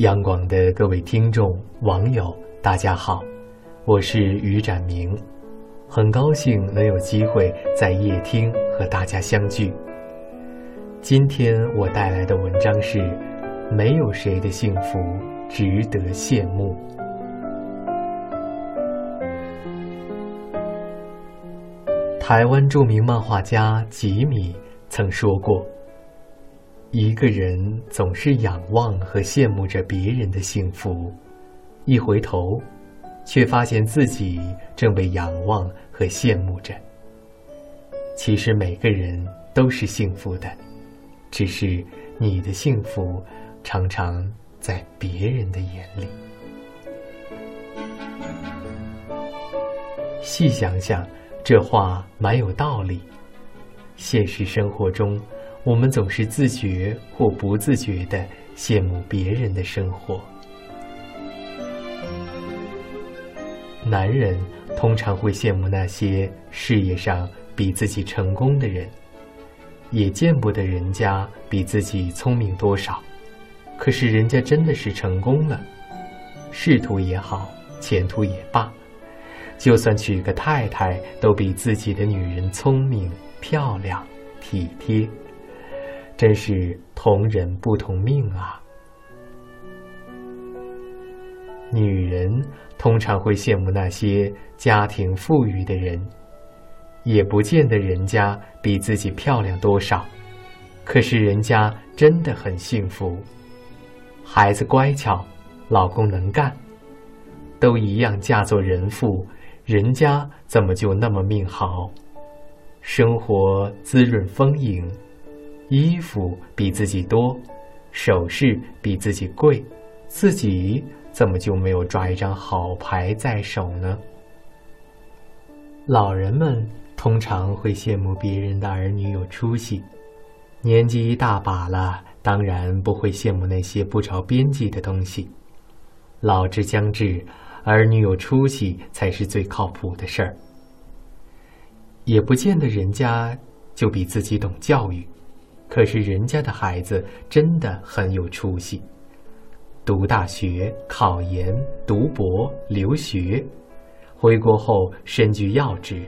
央广的各位听众、网友，大家好，我是于展明，很高兴能有机会在夜听和大家相聚。今天我带来的文章是：没有谁的幸福值得羡慕。台湾著名漫画家吉米曾说过。一个人总是仰望和羡慕着别人的幸福，一回头，却发现自己正被仰望和羡慕着。其实每个人都是幸福的，只是你的幸福常常在别人的眼里。细想想，这话蛮有道理。现实生活中。我们总是自觉或不自觉的羡慕别人的生活。男人通常会羡慕那些事业上比自己成功的人，也见不得人家比自己聪明多少。可是人家真的是成功了，仕途也好，前途也罢，就算娶个太太，都比自己的女人聪明、漂亮、体贴。真是同人不同命啊！女人通常会羡慕那些家庭富裕的人，也不见得人家比自己漂亮多少，可是人家真的很幸福，孩子乖巧，老公能干，都一样嫁做人妇，人家怎么就那么命好？生活滋润丰盈。衣服比自己多，首饰比自己贵，自己怎么就没有抓一张好牌在手呢？老人们通常会羡慕别人的儿女有出息，年纪一大把了，当然不会羡慕那些不着边际的东西。老之将至，儿女有出息才是最靠谱的事儿，也不见得人家就比自己懂教育。可是人家的孩子真的很有出息，读大学、考研、读博、留学，回国后身居要职。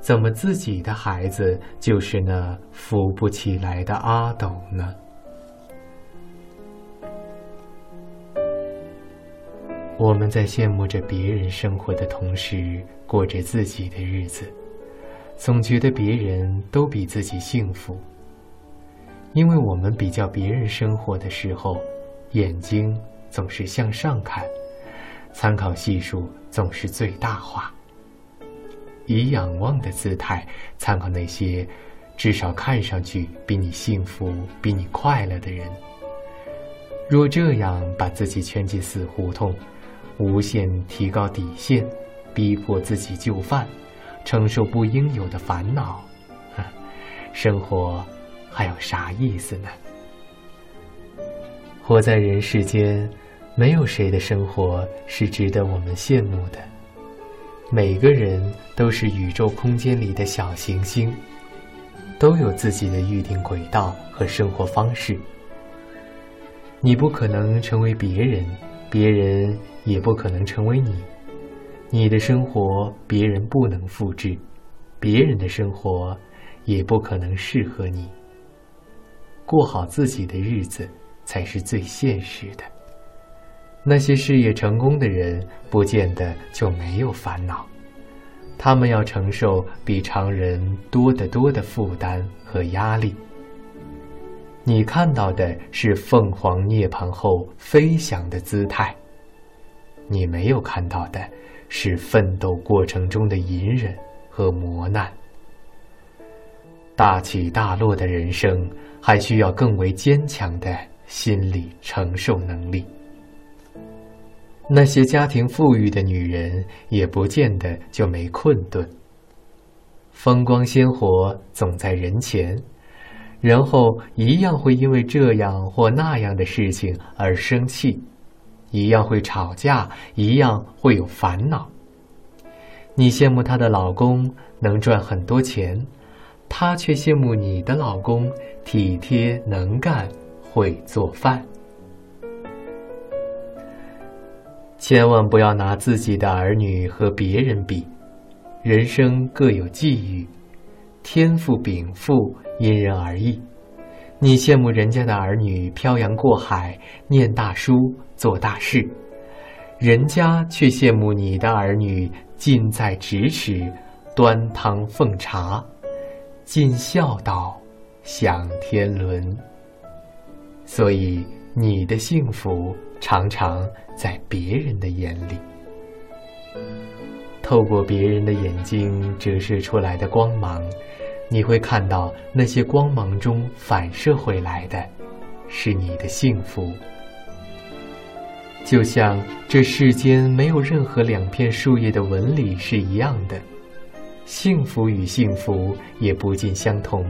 怎么自己的孩子就是那扶不起来的阿斗呢？我们在羡慕着别人生活的同时，过着自己的日子，总觉得别人都比自己幸福。因为我们比较别人生活的时候，眼睛总是向上看，参考系数总是最大化，以仰望的姿态参考那些至少看上去比你幸福、比你快乐的人。若这样把自己圈进死胡同，无限提高底线，逼迫自己就范，承受不应有的烦恼，生活。还有啥意思呢？活在人世间，没有谁的生活是值得我们羡慕的。每个人都是宇宙空间里的小行星，都有自己的预定轨道和生活方式。你不可能成为别人，别人也不可能成为你。你的生活别人不能复制，别人的生活也不可能适合你。过好自己的日子才是最现实的。那些事业成功的人，不见得就没有烦恼，他们要承受比常人多得多的负担和压力。你看到的是凤凰涅槃后飞翔的姿态，你没有看到的是奋斗过程中的隐忍和磨难。大起大落的人生。还需要更为坚强的心理承受能力。那些家庭富裕的女人，也不见得就没困顿。风光鲜活总在人前，然后一样会因为这样或那样的事情而生气，一样会吵架，一样会有烦恼。你羡慕她的老公能赚很多钱。她却羡慕你的老公体贴能干，会做饭。千万不要拿自己的儿女和别人比。人生各有际遇，天赋禀赋因人而异。你羡慕人家的儿女漂洋过海念大书做大事，人家却羡慕你的儿女近在咫尺端汤奉茶，尽孝道享天伦。所以你的幸福常常在别人的眼里。透过别人的眼睛折射出来的光芒，你会看到那些光芒中反射回来的，是你的幸福。就像这世间没有任何两片树叶的纹理是一样的，幸福与幸福也不尽相同。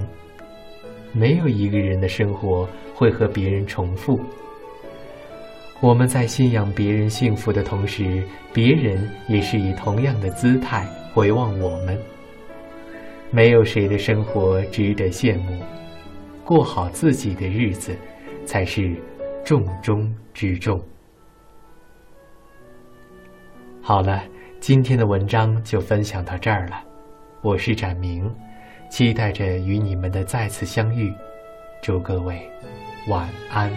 没有一个人的生活会和别人重复。我们在信仰别人幸福的同时，别人也是以同样的姿态回望我们。没有谁的生活值得羡慕，过好自己的日子才是重中之重。好了，今天的文章就分享到这儿了。我是展明，期待着与你们的再次相遇。祝各位晚安。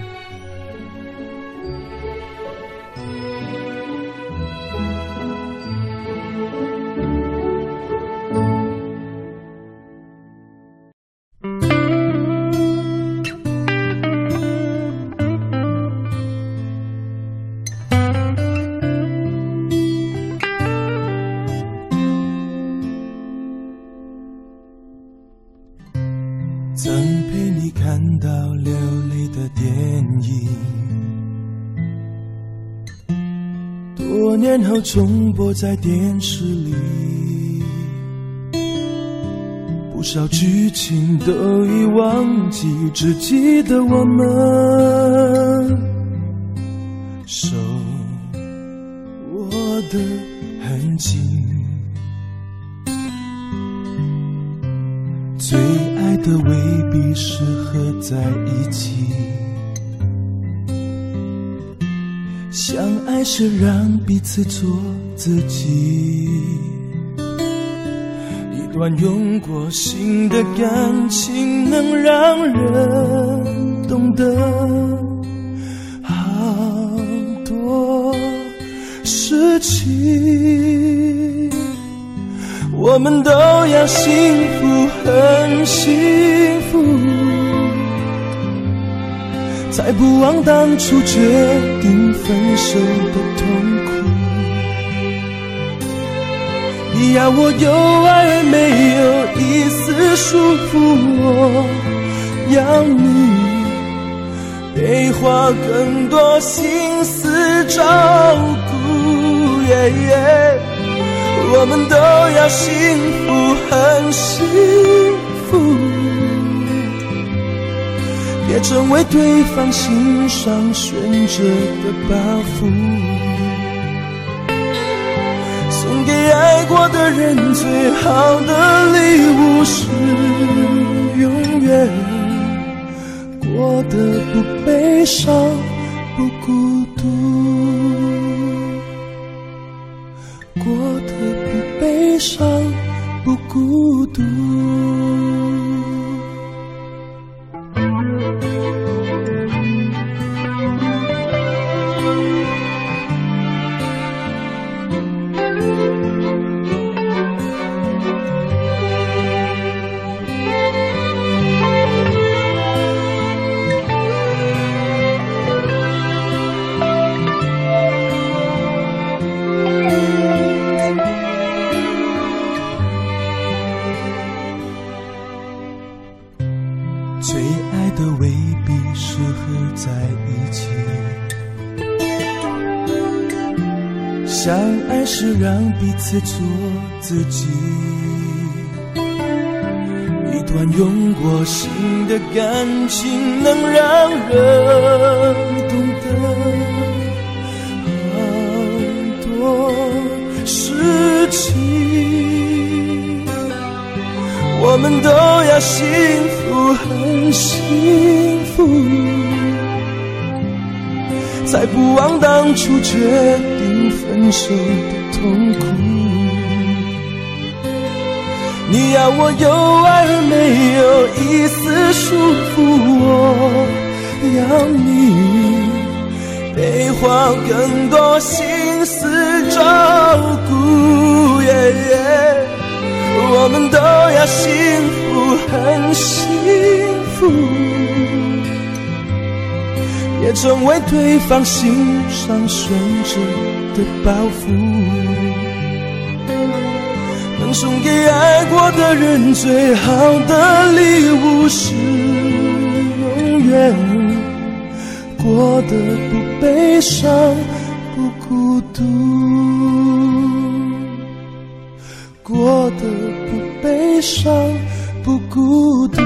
多年后重播在电视里，不少剧情都已忘记，只记得我们手握的很紧。最爱的未必适合在一起，相爱是让彼此做自己。一段用过心的感情，能让人懂得好多事情。我们都要幸福，很幸福，才不枉当初决定分手的痛苦。你要我有爱而没有一丝束缚，我要你别花更多心思照顾。我们都要幸福，很幸福，也成为对方心上悬着的包袱。送给爱过的人最好的礼物是永远过得不悲伤，不孤独。过得不悲伤，不孤独。是让彼此做自己。一段用过心的感情，能让人懂得好多事情。我们都要幸福，很幸福，才不枉当初决定分手的痛苦。你要我有爱而没有一丝束缚，我要你悲欢更多心思照顾。我们都要幸福，很幸福。成为对方心上悬着的包袱。能送给爱过的人最好的礼物是永远过得不悲伤、不孤独，过得不悲伤、不孤独。